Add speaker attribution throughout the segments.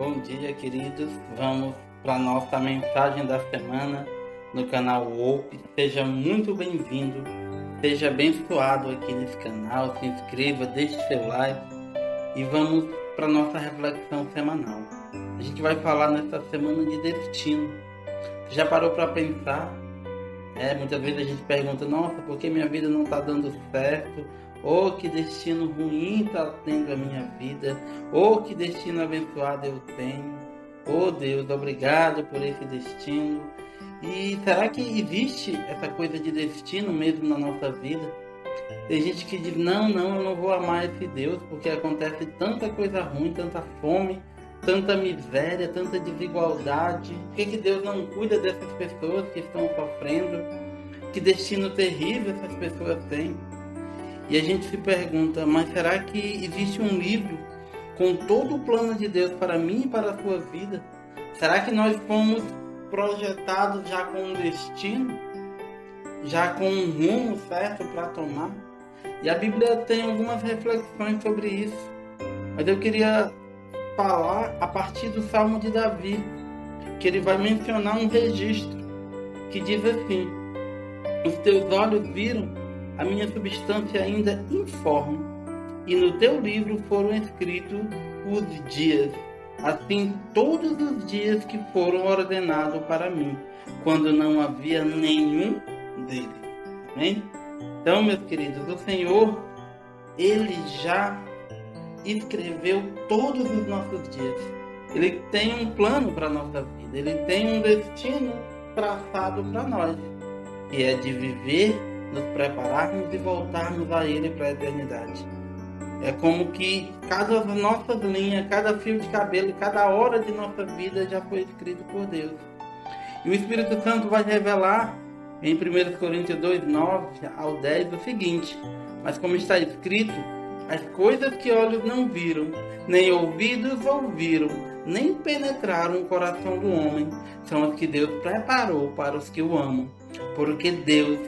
Speaker 1: Bom dia, queridos. Vamos para a nossa mensagem da semana no canal OPE. Seja muito bem-vindo, seja abençoado aqui nesse canal. Se inscreva, deixe seu like e vamos para a nossa reflexão semanal. A gente vai falar nessa semana de destino. Já parou para pensar? É, muitas vezes a gente pergunta: nossa, por que minha vida não está dando certo? Oh, que destino ruim está tendo a minha vida. Oh, que destino abençoado eu tenho. Oh, Deus, obrigado por esse destino. E será que existe essa coisa de destino mesmo na nossa vida? Tem gente que diz: não, não, eu não vou amar esse Deus porque acontece tanta coisa ruim, tanta fome, tanta miséria, tanta desigualdade. Por que, que Deus não cuida dessas pessoas que estão sofrendo? Que destino terrível essas pessoas têm? E a gente se pergunta, mas será que existe um livro com todo o plano de Deus para mim e para a sua vida? Será que nós fomos projetados já com um destino? Já com um rumo certo para tomar? E a Bíblia tem algumas reflexões sobre isso. Mas eu queria falar a partir do Salmo de Davi, que ele vai mencionar um registro que diz assim: Os teus olhos viram a minha substância ainda informe, e no teu livro foram escritos os dias, assim todos os dias que foram ordenados para mim, quando não havia nenhum deles. Amém? Então, meus queridos, o Senhor, Ele já escreveu todos os nossos dias. Ele tem um plano para a nossa vida, Ele tem um destino traçado para nós, que é de viver nos prepararmos e voltarmos a Ele para a eternidade. É como que cada nossa linha, cada fio de cabelo, cada hora de nossa vida já foi escrito por Deus. E o Espírito Santo vai revelar em 1 Coríntios 2, 9 ao 10 o seguinte: Mas como está escrito, as coisas que olhos não viram, nem ouvidos ouviram, nem penetraram o coração do homem, são as que Deus preparou para os que o amam. Porque Deus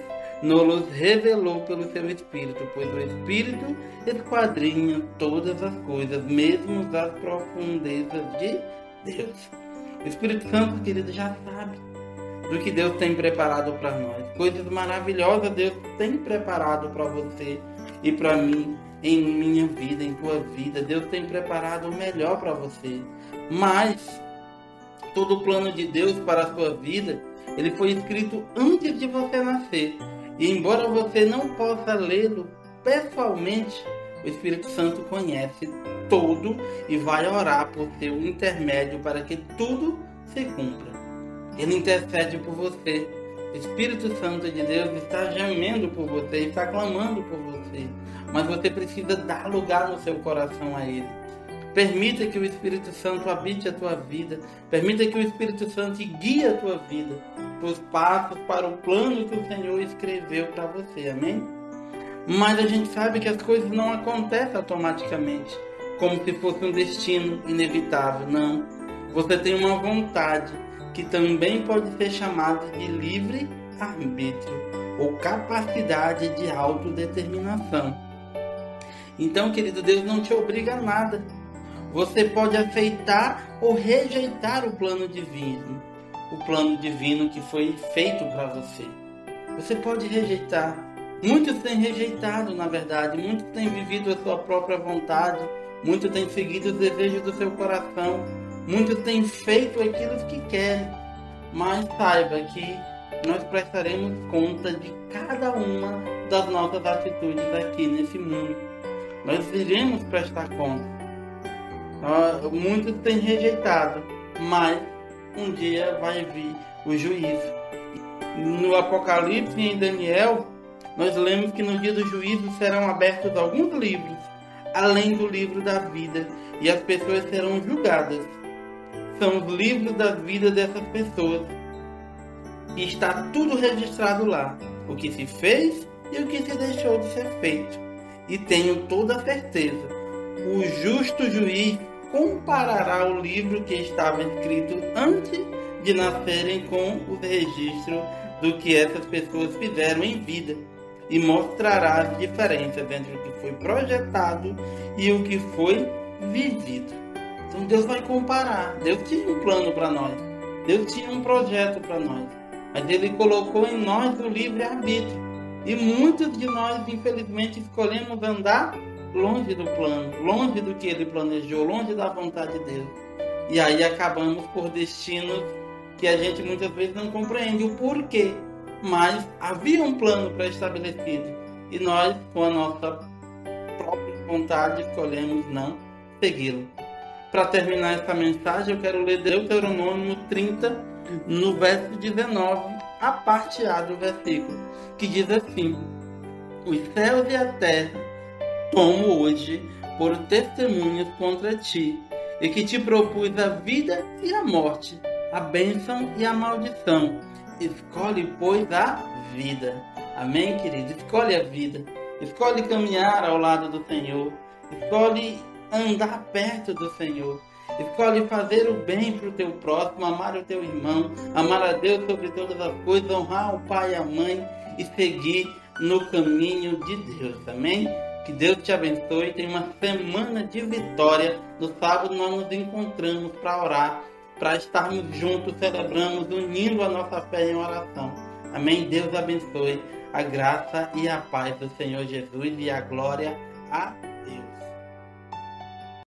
Speaker 1: nos revelou pelo seu Espírito, pois o Espírito esquadrinha todas as coisas, mesmo as profundezas de Deus. O Espírito Santo, querido, já sabe do que Deus tem preparado para nós. Coisas maravilhosas Deus tem preparado para você e para mim, em minha vida, em tua vida. Deus tem preparado o melhor para você. Mas todo o plano de Deus para a sua vida, ele foi escrito antes de você nascer. E embora você não possa lê-lo pessoalmente, o Espírito Santo conhece todo e vai orar por seu intermédio para que tudo se cumpra. Ele intercede por você. O Espírito Santo de Deus está gemendo por você, está clamando por você. Mas você precisa dar lugar no seu coração a Ele. Permita que o Espírito Santo habite a tua vida. Permita que o Espírito Santo guie a tua vida os passos para o plano que o Senhor escreveu para você. Amém? Mas a gente sabe que as coisas não acontecem automaticamente, como se fosse um destino inevitável. Não. Você tem uma vontade que também pode ser chamada de livre arbítrio ou capacidade de autodeterminação. Então, querido Deus não te obriga a nada. Você pode aceitar ou rejeitar o plano divino, o plano divino que foi feito para você. Você pode rejeitar. Muitos têm rejeitado, na verdade, muitos têm vivido a sua própria vontade, muitos têm seguido os desejos do seu coração, muitos têm feito aquilo que querem. Mas saiba que nós prestaremos conta de cada uma das nossas atitudes aqui nesse mundo. Nós iremos prestar conta. Muitos têm rejeitado, mas um dia vai vir o juízo. No Apocalipse e em Daniel, nós lemos que no dia do juízo serão abertos alguns livros, além do livro da vida, e as pessoas serão julgadas. São os livros da vida dessas pessoas. E está tudo registrado lá, o que se fez e o que se deixou de ser feito. E tenho toda a certeza, o justo juiz comparará o livro que estava escrito antes de nascerem com o registro do que essas pessoas fizeram em vida e mostrará as diferenças entre o que foi projetado e o que foi vivido. Então Deus vai comparar. Deus tinha um plano para nós. Deus tinha um projeto para nós. Mas Ele colocou em nós o livre-arbítrio. E muitos de nós, infelizmente, escolhemos andar longe do plano, longe do que Ele planejou, longe da vontade dele. E aí acabamos por destinos que a gente muitas vezes não compreende o porquê. Mas havia um plano pré-estabelecido. E nós, com a nossa própria vontade, escolhemos não segui-lo. Para terminar essa mensagem, eu quero ler Deuteronômio 30, no verso 19, a parte A do versículo, que diz assim: Os céus e a terra tomo hoje por testemunhas contra ti, e que te propus a vida e a morte, a bênção e a maldição. Escolhe, pois, a vida. Amém, querido? Escolhe a vida. Escolhe caminhar ao lado do Senhor. Escolhe andar perto do Senhor. Escolhe fazer o bem para o teu próximo, amar o teu irmão, amar a Deus sobre todas as coisas, honrar o pai e a mãe e seguir no caminho de Deus. Amém? Que Deus te abençoe. Tem uma semana de vitória. No sábado nós nos encontramos para orar, para estarmos juntos, celebramos, unindo a nossa fé em oração. Amém? Deus abençoe. A graça e a paz do Senhor Jesus e a glória a